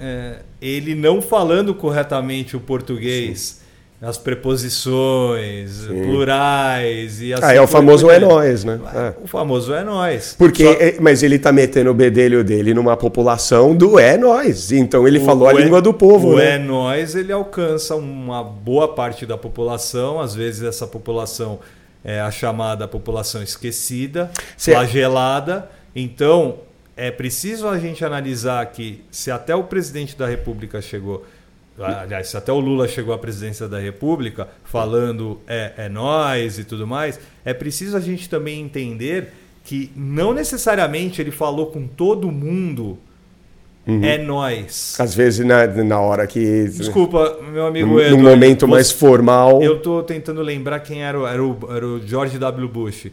eh, ele não falando corretamente o português, as preposições, plurais e assim Ah, é o famoso é nós, né? É. O famoso é nós. Porque, Só- é, mas ele tá metendo o bedelho dele numa população do é nós. Então ele falou a O é- língua do povo, O né? é nós, ele alcança uma boa parte da população. Às vezes essa população é a chamada população esquecida, Cê- flagelada. Então é preciso a gente analisar que se até o presidente da República chegou, aliás, se até o Lula chegou à presidência da República falando é, é nós e tudo mais, é preciso a gente também entender que não necessariamente ele falou com todo mundo Uhum. é nós. Às vezes na, na hora que. Desculpa, meu amigo Num, num Edward, momento você- mais formal. Eu tô tentando lembrar quem era, o- era, o, era o George W. Bush.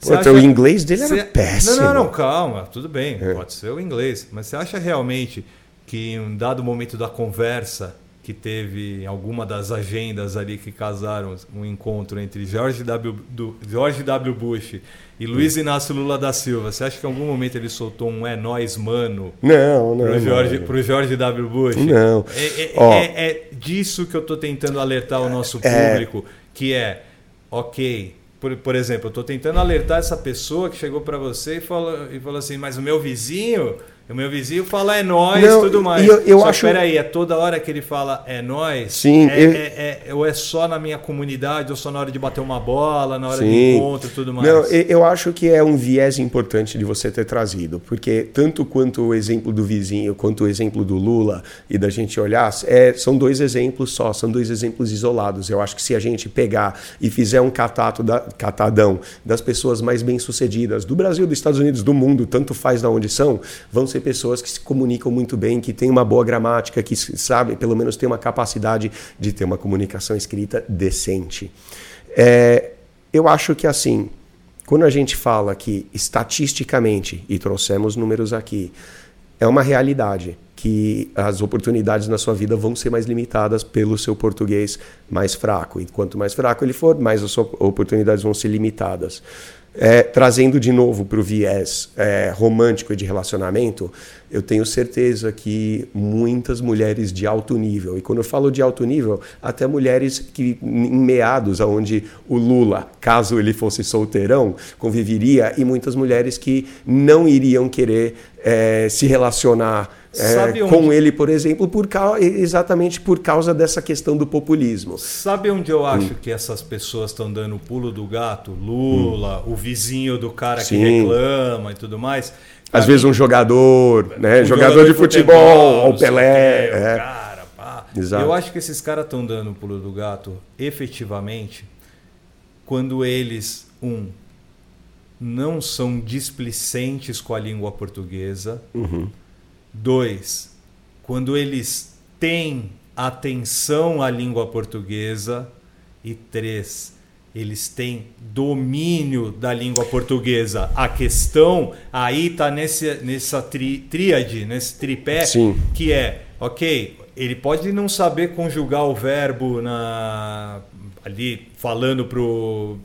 Puta, o inglês dele era Você- péssimo. Não, não, não, calma, tudo bem, É. pode ser o inglês. Mas você acha realmente que em um dado momento da conversa que teve alguma das agendas ali que casaram um encontro entre George W. do- George w. Bush e Luiz Inácio Lula da Silva, você acha que em algum momento ele soltou um é nós, mano? Não, não. Pro George, não. pro George W. Bush. Não. É, é- Ó. é- é disso que eu estou tentando alertar o nosso É. público, que é, ok, por, por exemplo, eu estou tentando alertar essa pessoa que chegou para você e falou, e falou assim, mas o meu vizinho, O meu vizinho fala é nós Não, tudo mais. e eu- eu Só acho- peraí, é toda hora que ele fala é nós? Sim, É, eu- é- é- ou é só na minha comunidade, ou só na hora de bater uma bola, na hora de Sim. encontro e tudo mais? Não, e- eu acho que é um viés importante de você ter trazido, porque tanto quanto o exemplo do vizinho, quanto o exemplo do Lula e da gente olhar, é, são dois exemplos só, são dois exemplos isolados. Eu acho que se a gente pegar e fizer um catato da, catadão das pessoas mais bem-sucedidas do Brasil, dos Estados Unidos, do mundo, tanto faz da onde são, vão ser pessoas que se comunicam muito bem, que têm uma boa gramática, que sabe, pelo menos têm uma capacidade de ter uma comunicação escrita decente. É, eu acho que assim, quando a gente fala que estatisticamente, e trouxemos números aqui, é uma realidade que as oportunidades na sua vida vão ser mais limitadas pelo seu português mais fraco. E quanto mais fraco ele for, mais as oportunidades vão ser limitadas. É, trazendo de novo para o viés é, romântico e de relacionamento, eu tenho certeza que muitas mulheres de alto nível, e quando eu falo de alto nível, até mulheres que em meados, onde o Lula, caso ele fosse solteirão, conviveria, e muitas mulheres que não iriam querer é, se relacionar é, com ele, por exemplo, por exatamente por causa dessa questão do populismo. Sabe onde eu acho que essas pessoas estão dando o pulo do gato? Lula, o vizinho do cara que Sim. reclama e tudo mais. Às vezes um jogador, né? um jogador, de futebol, ou o Pelé. é. cara, pá. Exato. Eu acho que esses caras estão dando o pulo do gato efetivamente quando eles, um, não são displicentes com a língua portuguesa. Uhum. Dois, quando eles têm atenção à língua portuguesa. E três, eles têm domínio da língua portuguesa. A questão aí está nessa tri, tríade, nesse tripé, Sim. que é, ok, ele pode não saber conjugar o verbo na ali falando pro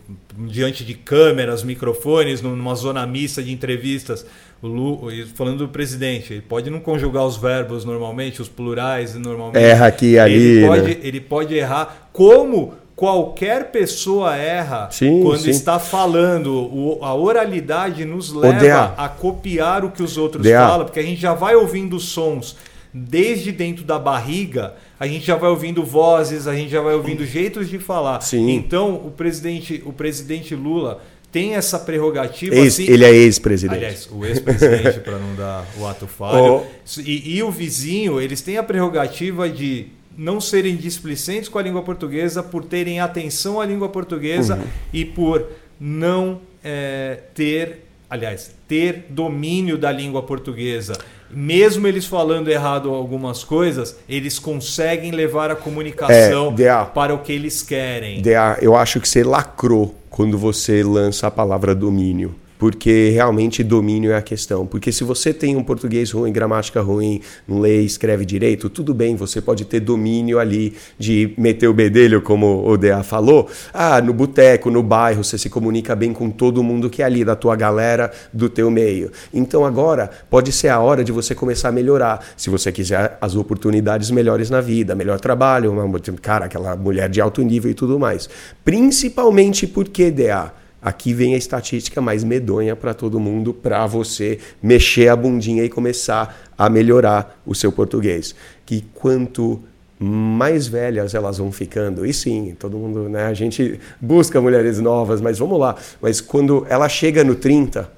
diante de câmeras, microfones, numa zona mista de entrevistas, o falando do presidente, ele pode não conjugar os verbos normalmente, os plurais normalmente. Erra aqui e ali, Ele pode, né? ele pode errar como qualquer pessoa erra Sim, quando sim. está falando. O- a oralidade nos leva a copiar o que os outros falam, porque a gente já vai ouvindo sons desde dentro da barriga, a gente já vai ouvindo vozes, a gente já vai ouvindo jeitos de falar. Sim. Então, o presidente, o presidente Lula tem essa prerrogativa Ex- assim, ele é ex-presidente. Aliás, o ex-presidente, para não dar o ato falho. Oh. E, e o vizinho, eles têm a prerrogativa de não serem displicentes com a língua portuguesa, por terem atenção à língua portuguesa Uhum. e por não eh, ter, aliás, ter domínio da língua portuguesa. Mesmo eles falando errado algumas coisas, eles conseguem levar a comunicação É, DA. para o que eles querem. DA, eu acho que você lacrou quando você lança a palavra domínio. Porque realmente domínio é a questão. Porque se você tem um português ruim, gramática ruim, não lê escreve direito, tudo bem, você pode ter domínio ali de meter o bedelho, como o DA falou. Ah, no boteco, no bairro, você se comunica bem com todo mundo que é ali, da tua galera, do teu meio. Então agora pode ser a hora de você começar a melhorar. Se você quiser as oportunidades melhores na vida, melhor trabalho, uma, cara, aquela mulher de alto nível e tudo mais. Principalmente porque, DA, aqui vem a estatística mais medonha para todo mundo, para você mexer a bundinha e começar a melhorar o seu português. Que quanto mais velhas elas vão ficando, e sim, todo mundo, né, a gente busca mulheres novas, mas vamos lá, mas quando ela chega no 30,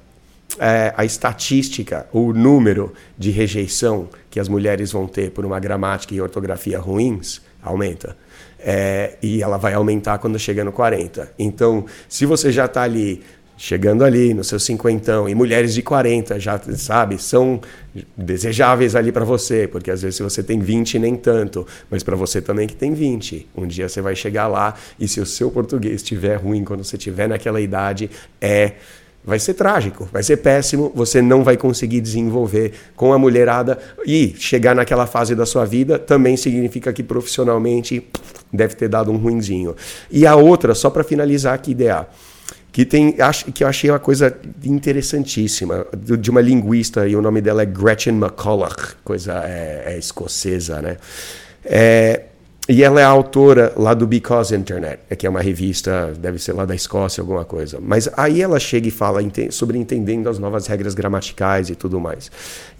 é, a estatística, o número de rejeição que as mulheres vão ter por uma gramática e ortografia ruins aumenta. É, e ela vai aumentar quando chega no 40. Então, se você já está ali, chegando ali no seu cinquentão, e mulheres de 40 já, sabe, são desejáveis ali para você, porque às vezes você tem 20, nem tanto, mas para você também que tem 20. Um dia você vai chegar lá e se o seu português estiver ruim quando você estiver naquela idade, é vai ser trágico, vai ser péssimo, você não vai conseguir desenvolver com a mulherada e chegar naquela fase da sua vida também significa que profissionalmente deve ter dado um ruinzinho. E a outra, só para finalizar aqui, DA, que tem, acho, que eu achei uma coisa interessantíssima, de uma linguista, e o nome dela é Gretchen McCulloch, coisa é, é escocesa, né? É, E ela é autora lá do Because Internet, que é uma revista, deve ser lá da Escócia, alguma coisa. Mas aí ela chega e fala sobre entendendo as novas regras gramaticais e tudo mais.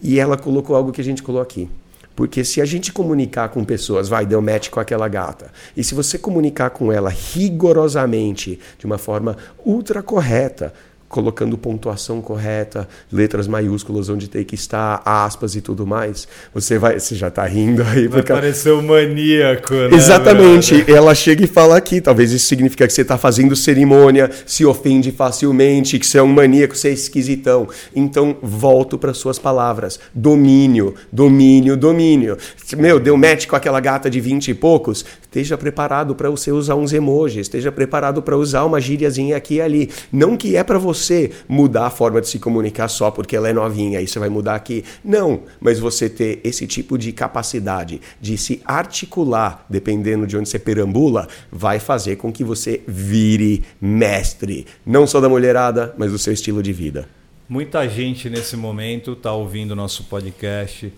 E ela colocou algo que a gente colocou aqui. Porque se a gente comunicar com pessoas, vai, deu match com aquela gata, e se você comunicar com ela rigorosamente, de uma forma ultra correta, colocando pontuação correta, letras maiúsculas onde tem que estar, aspas e tudo mais, você vai, você já está rindo aí vai porque parecer um maníaco, né? Exatamente. Ela chega e fala aqui, talvez isso significa que você está fazendo cerimônia, se ofende facilmente, que você é um maníaco, você é esquisitão. Então, volto para suas palavras. Domínio, domínio, domínio. Meu, deu match com aquela gata de 20 e poucos, esteja preparado para você usar uns emojis, esteja preparado para usar uma gíriazinha aqui e ali. Não que é para você mudar a forma de se comunicar só porque ela é novinha, aí você vai mudar aqui. Não, mas você ter esse tipo de capacidade de se articular, dependendo de onde você perambula, vai fazer com que você vire mestre, não só da mulherada, mas do seu estilo de vida. Muita gente nesse momento está ouvindo nosso podcast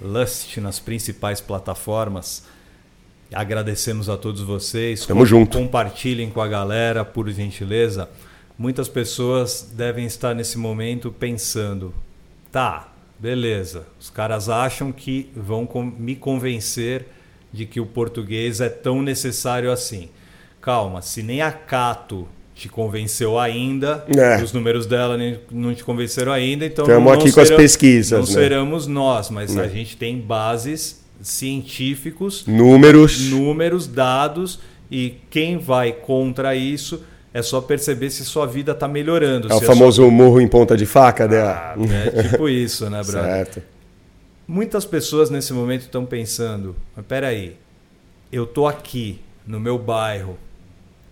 Lust nas principais plataformas Agradecemos a todos vocês. Tamo junto. Compartilhem com a galera, por gentileza. Muitas pessoas devem estar nesse momento pensando: tá, beleza, os caras acham que vão me convencer de que o português é tão necessário assim. Calma, se nem a Cato te convenceu ainda, é. os números dela não te convenceram ainda, então estamos aqui com as pesquisas. Não né? seremos nós, mas é. a gente tem bases científicos, números, números, dados e quem vai contra isso é só perceber se sua vida está melhorando. É o famoso sua... morro em ponta de faca, né? Ah, é tipo isso, né, brother? Certo. Muitas pessoas nesse momento estão pensando, mas peraí, eu tô aqui no meu bairro,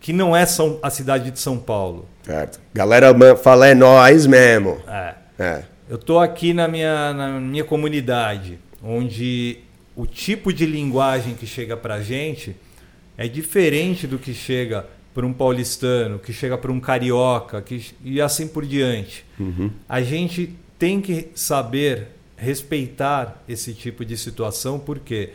que não é São, a cidade de São Paulo. Certo. Galera fala é nós mesmo. É. é. Eu tô aqui na minha, na minha comunidade, onde o tipo de linguagem que chega para a gente é diferente do que chega para um paulistano, que chega para um carioca, que, e assim por diante. Uhum. A gente tem que saber respeitar esse tipo de situação, por quê?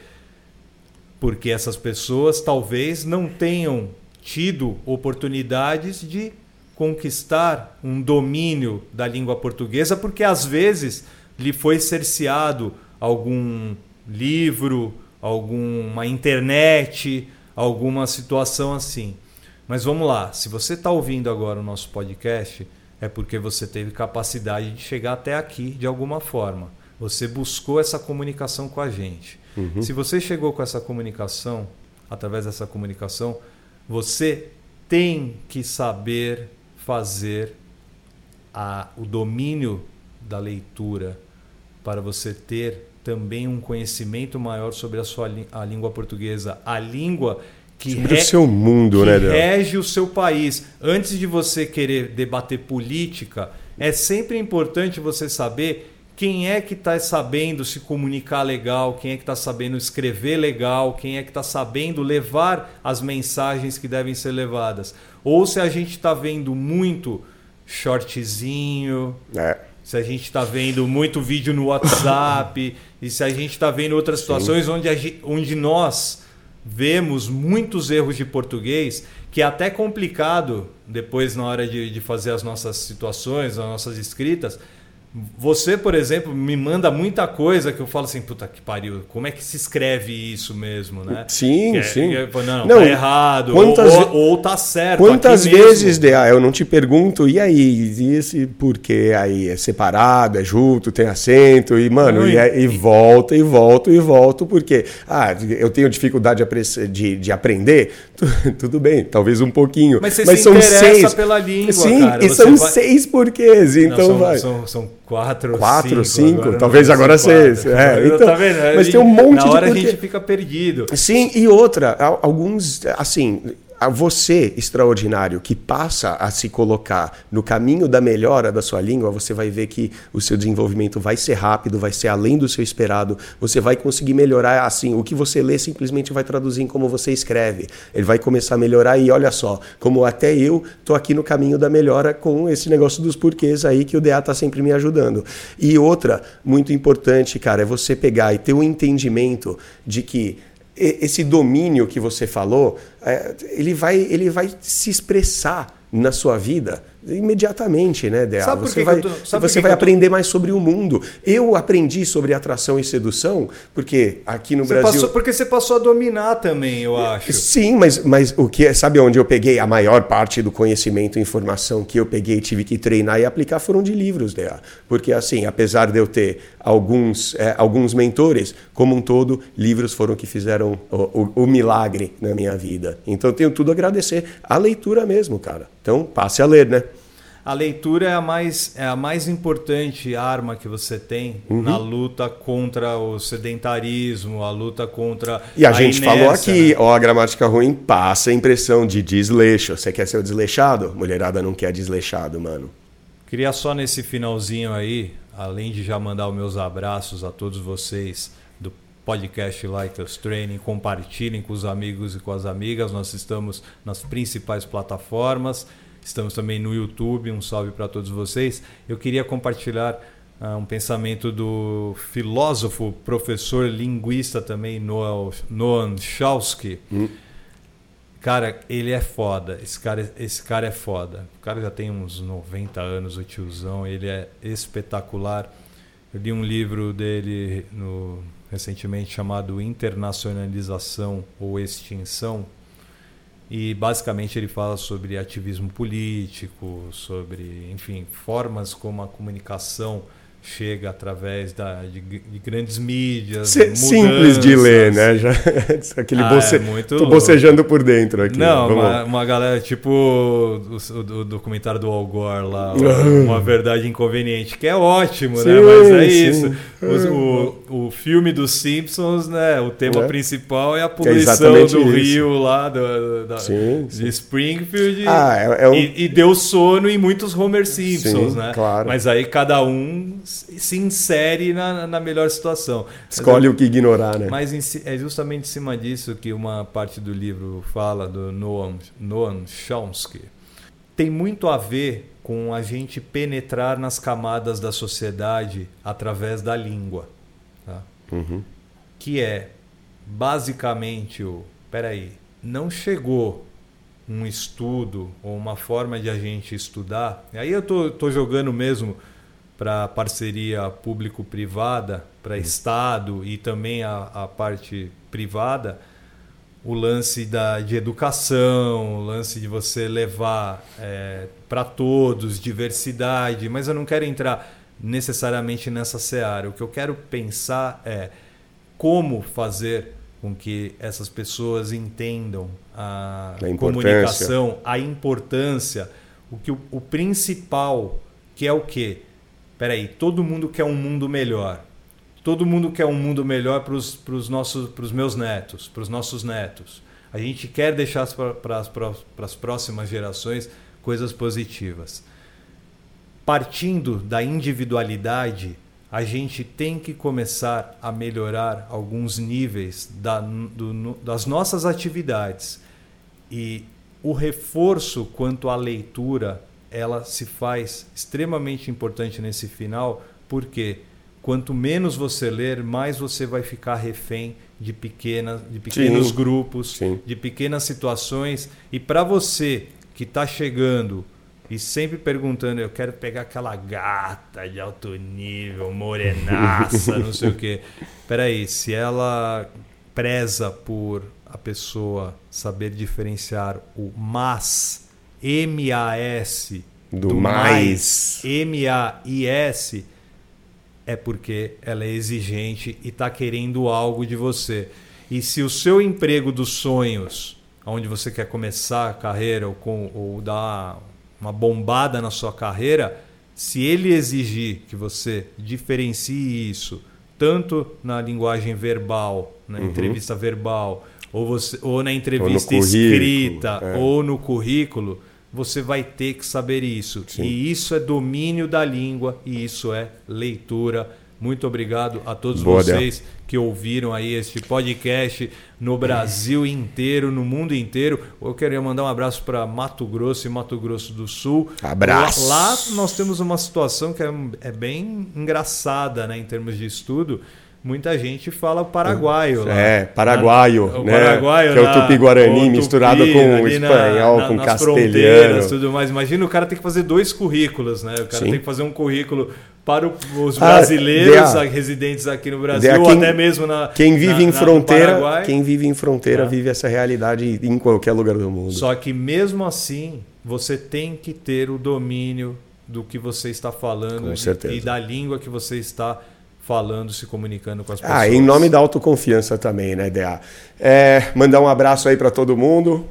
Porque essas pessoas talvez não tenham tido oportunidades de conquistar um domínio da língua portuguesa, porque às vezes lhe foi cerceado algum livro, alguma internet, alguma situação assim. Mas vamos lá, se você está ouvindo agora o nosso podcast, é porque você teve capacidade de chegar até aqui de alguma forma. Você buscou essa comunicação com a gente. Uhum. Se você chegou com essa comunicação, através dessa comunicação, você tem que saber fazer a, o domínio da leitura para você ter também um conhecimento maior sobre a sua a língua portuguesa, a língua que, re, o seu mundo, que né, rege o seu país. Antes de você querer debater política, é sempre importante você saber quem é que está sabendo se comunicar legal, quem é que está sabendo escrever legal, quem é que está sabendo levar as mensagens que devem ser levadas. Ou se a gente está vendo muito shortzinho. É se a gente está vendo muito vídeo no WhatsApp e se a gente está vendo outras situações onde, gente, onde nós vemos muitos erros de português que é até complicado depois na hora de, de fazer as nossas situações, as nossas escritas, você, por exemplo, me manda muita coisa que eu falo assim, puta que pariu, como é que se escreve isso mesmo, né? Sim, é, sim. É, não, não, tá errado, quantas, ou, ou, ou tá certo. Quantas vezes, DA, eu não te pergunto, e aí, esse porquê aí? É separado, é junto, tem acento, e, mano, e, é, e, volta, e volto, e volto, porque, ah, eu tenho dificuldade de, de, de aprender, tudo bem, talvez um pouquinho. Mas você mas se são seis. pela língua, Sim, cara. e são vai... seis porquês, então não, são, vai. São, são Quatro, quatro cinco, agora talvez agora seis. É, então, tá vendo? Mas gente, tem um monte na de. Na hora a gente fica perdido. Sim, e outra, alguns, assim, você, extraordinário, que passa a se colocar no caminho da melhora da sua língua, você vai ver que o seu desenvolvimento vai ser rápido, vai ser além do seu esperado, você vai conseguir melhorar assim. O que você lê simplesmente vai traduzir em como você escreve. Ele vai começar a melhorar e olha só, como até eu tô aqui no caminho da melhora com esse negócio dos porquês aí que o DA tá sempre me ajudando. E outra, muito importante, cara, é você pegar e ter o um entendimento de que esse domínio que você falou, é, ele, vai, ele vai se expressar na sua vida imediatamente, né, Dea? Sabe você vai, tô, você vai aprender tô... mais sobre o mundo. Eu aprendi sobre atração e sedução porque aqui no você Brasil... Passou, porque você passou a dominar também, eu acho. Sim, mas, mas o que é, sabe onde eu peguei a maior parte do conhecimento e informação que eu peguei, tive que treinar e aplicar foram de livros, Dea. Porque assim, apesar de eu ter alguns, é, alguns mentores, como um todo, livros foram que fizeram o, o, o milagre na minha vida. Então eu tenho tudo a agradecer. A leitura mesmo, cara. Então, passe a ler, né? A leitura é a mais, é a mais importante arma que você tem uhum. na luta contra o sedentarismo, a luta contra. E a, a gente inércia, falou aqui, né? ó, a gramática ruim passa a impressão de desleixo. Você quer ser o desleixado? Mulherada não quer desleixado, mano. Queria só nesse finalzinho aí, além de já mandar os meus abraços a todos vocês do podcast Lighters Training, compartilhem com os amigos e com as amigas. Nós estamos nas principais plataformas. Estamos também no YouTube, um salve para todos vocês. Eu queria compartilhar uh, um pensamento do filósofo, professor linguista também, Noam Chomsky. Hum. Cara, ele é foda. Esse cara, esse cara é foda. O cara já tem uns 90 anos, o tiozão. Ele é espetacular. Eu li um livro dele no, recentemente chamado Internacionalização ou Extinção e basicamente ele fala sobre ativismo político, sobre, enfim, formas como a comunicação chega através da, de, de grandes mídias. simples de ler, né? Já, aquele ah, boce... é muito Tô bocejando por dentro aqui. Não, uma, uma, galera tipo o, o, o, documentário do Al Gore lá, Uma Verdade Inconveniente, que é ótimo, né? sim, né? Mas é sim. isso. O, o, filme dos Simpsons, né? O tema é. principal é a poluição é do isso. rio lá do, da, sim, de Springfield. Ah, é, é um... e, e, deu sono em muitos Homer Simpsons, né? Claro. Mas aí cada um se insere na, na melhor situação. Escolhe o que ignorar, né? Mas em, é justamente em cima disso que uma parte do livro fala, do Noam, Noam Chomsky. Tem muito a ver com a gente penetrar nas camadas da sociedade através da língua. Tá? Uhum. Que é basicamente o. Peraí, não chegou um estudo ou uma forma de a gente estudar. Aí eu tô, tô jogando mesmo para parceria público-privada, para Estado e também a, a, parte privada, o lance da, de educação, o lance de você levar é, para todos diversidade, mas eu não quero entrar necessariamente nessa seara. O que eu quero pensar é como fazer com que essas pessoas entendam a, a comunicação, a importância, o que o, o principal, que é o quê? Peraí, todo mundo quer um mundo melhor. Todo mundo quer um mundo melhor para os nossos, para os meus netos, para os nossos netos. A gente quer deixar para as próximas gerações coisas positivas. Partindo da individualidade, a gente tem que começar a melhorar alguns níveis da, do, das nossas atividades. E o reforço quanto à leitura ela se faz extremamente importante nesse final, porque quanto menos você ler, mais você vai ficar refém de pequenas, de pequenos sim, grupos, sim. de pequenas situações. E para você que está chegando e sempre perguntando, eu quero pegar aquela gata de alto nível, morenaça, não sei o quê. Peraí, se ela preza por a pessoa saber diferenciar o mas M-A-S do, do mais M-A-I-S é porque ela é exigente e está querendo algo de você. E se o seu emprego dos sonhos, onde você quer começar a carreira ou, com, ou dar uma bombada na sua carreira, se ele exigir que você diferencie isso, tanto na linguagem verbal, na uhum. entrevista verbal, ou, você, ou na entrevista ou escrita, é. ou no currículo, você vai ter que saber isso. Sim. E isso é domínio da língua e isso é leitura. Muito obrigado a todos Boa vocês Del. que ouviram aí este podcast no Brasil inteiro, no mundo inteiro. Eu queria mandar um abraço para Mato Grosso e Mato Grosso do Sul. Abraço. Lá, lá nós temos uma situação que é, é bem engraçada né, em termos de estudo muita gente fala o paraguaio lá. É, paraguaio, na, né? paraguaio que é o tupi-guarani misturado com o espanhol, na, com nas castelhano. tudo mais. Imagina o cara tem que fazer dois currículos, né? O cara Sim. tem que fazer um currículo para os Ah, brasileiros DA. residentes aqui no Brasil, DA, ou quem- até mesmo na Quem vive na- em fronteira, quem vive em fronteira Tá. vive essa realidade em qualquer lugar do mundo. Só que mesmo assim, você tem que ter o domínio do que você está falando e- e da língua que você está falando, se comunicando com as pessoas. Ah, em nome da autoconfiança também, né, DA? É, mandar um abraço aí para todo mundo.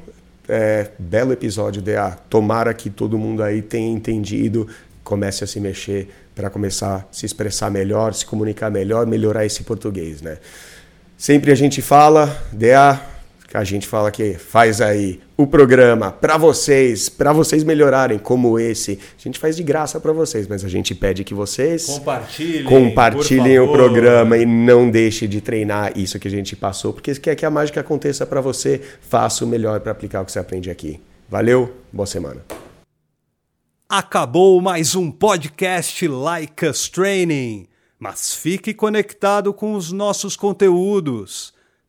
É, belo episódio, DA. Tomara que todo mundo aí tenha entendido, comece a se mexer para começar a se expressar melhor, se comunicar melhor, melhorar esse português, né? Sempre a gente fala, DA, a gente fala que faz aí o programa para vocês, para vocês melhorarem como esse. A gente faz de graça para vocês, mas a gente pede que vocês Compartilhem, compartilhem o programa e não deixe de treinar isso que a gente passou, porque quer que a mágica aconteça para você, faça o melhor para aplicar o que você aprende aqui. Valeu, boa semana. Acabou mais um podcast Like Us Training, mas fique conectado com os nossos conteúdos.